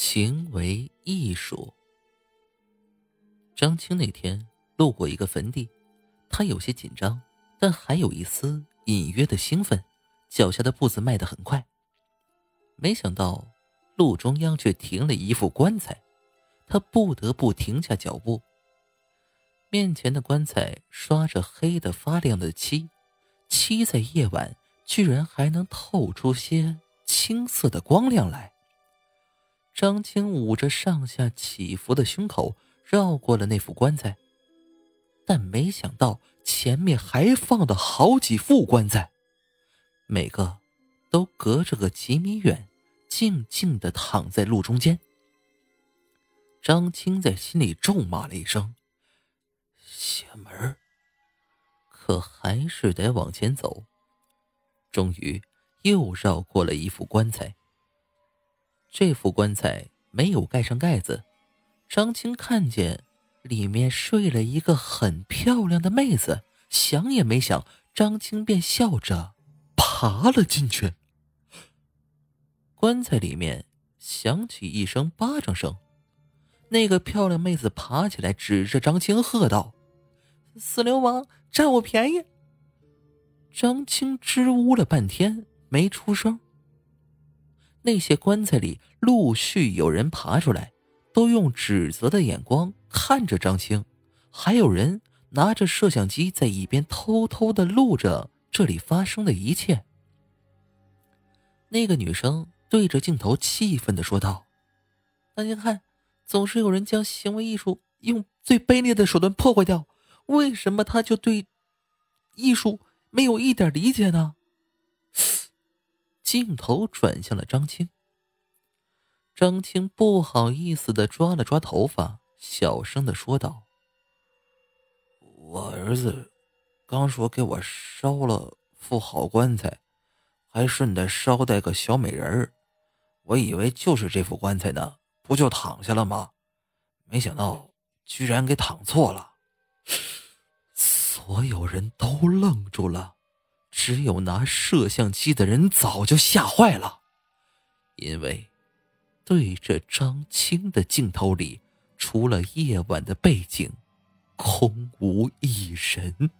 行为艺术。张青那天路过一个坟地，他有些紧张，但还有一丝隐约的兴奋，脚下的步子迈得很快。没想到路中央却停了一副棺材，他不得不停下脚步。面前的棺材刷着黑的发亮的漆，漆在夜晚居然还能透出些青色的光亮来。张青捂着上下起伏的胸口，绕过了那副棺材，但没想到前面还放了好几副棺材，每个都隔着个几米远，静静的躺在路中间。张青在心里咒骂了一声：“邪门可还是得往前走。终于，又绕过了一副棺材。这副棺材没有盖上盖子，张青看见里面睡了一个很漂亮的妹子，想也没想，张青便笑着爬了进去。棺材里面响起一声巴掌声，那个漂亮妹子爬起来，指着张青喝道：“死流氓，占我便宜！”张青支吾了半天，没出声。那些棺材里陆续有人爬出来，都用指责的眼光看着张青，还有人拿着摄像机在一边偷偷的录着这里发生的一切。那个女生对着镜头气愤的说道：“大家看，总是有人将行为艺术用最卑劣的手段破坏掉，为什么他就对艺术没有一点理解呢？”镜头转向了张青。张青不好意思的抓了抓头发，小声的说道：“我儿子刚说给我烧了副好棺材，还顺带捎带个小美人儿，我以为就是这副棺材呢，不就躺下了吗？没想到居然给躺错了。”所有人都愣住了。只有拿摄像机的人早就吓坏了，因为对着张青的镜头里，除了夜晚的背景，空无一人。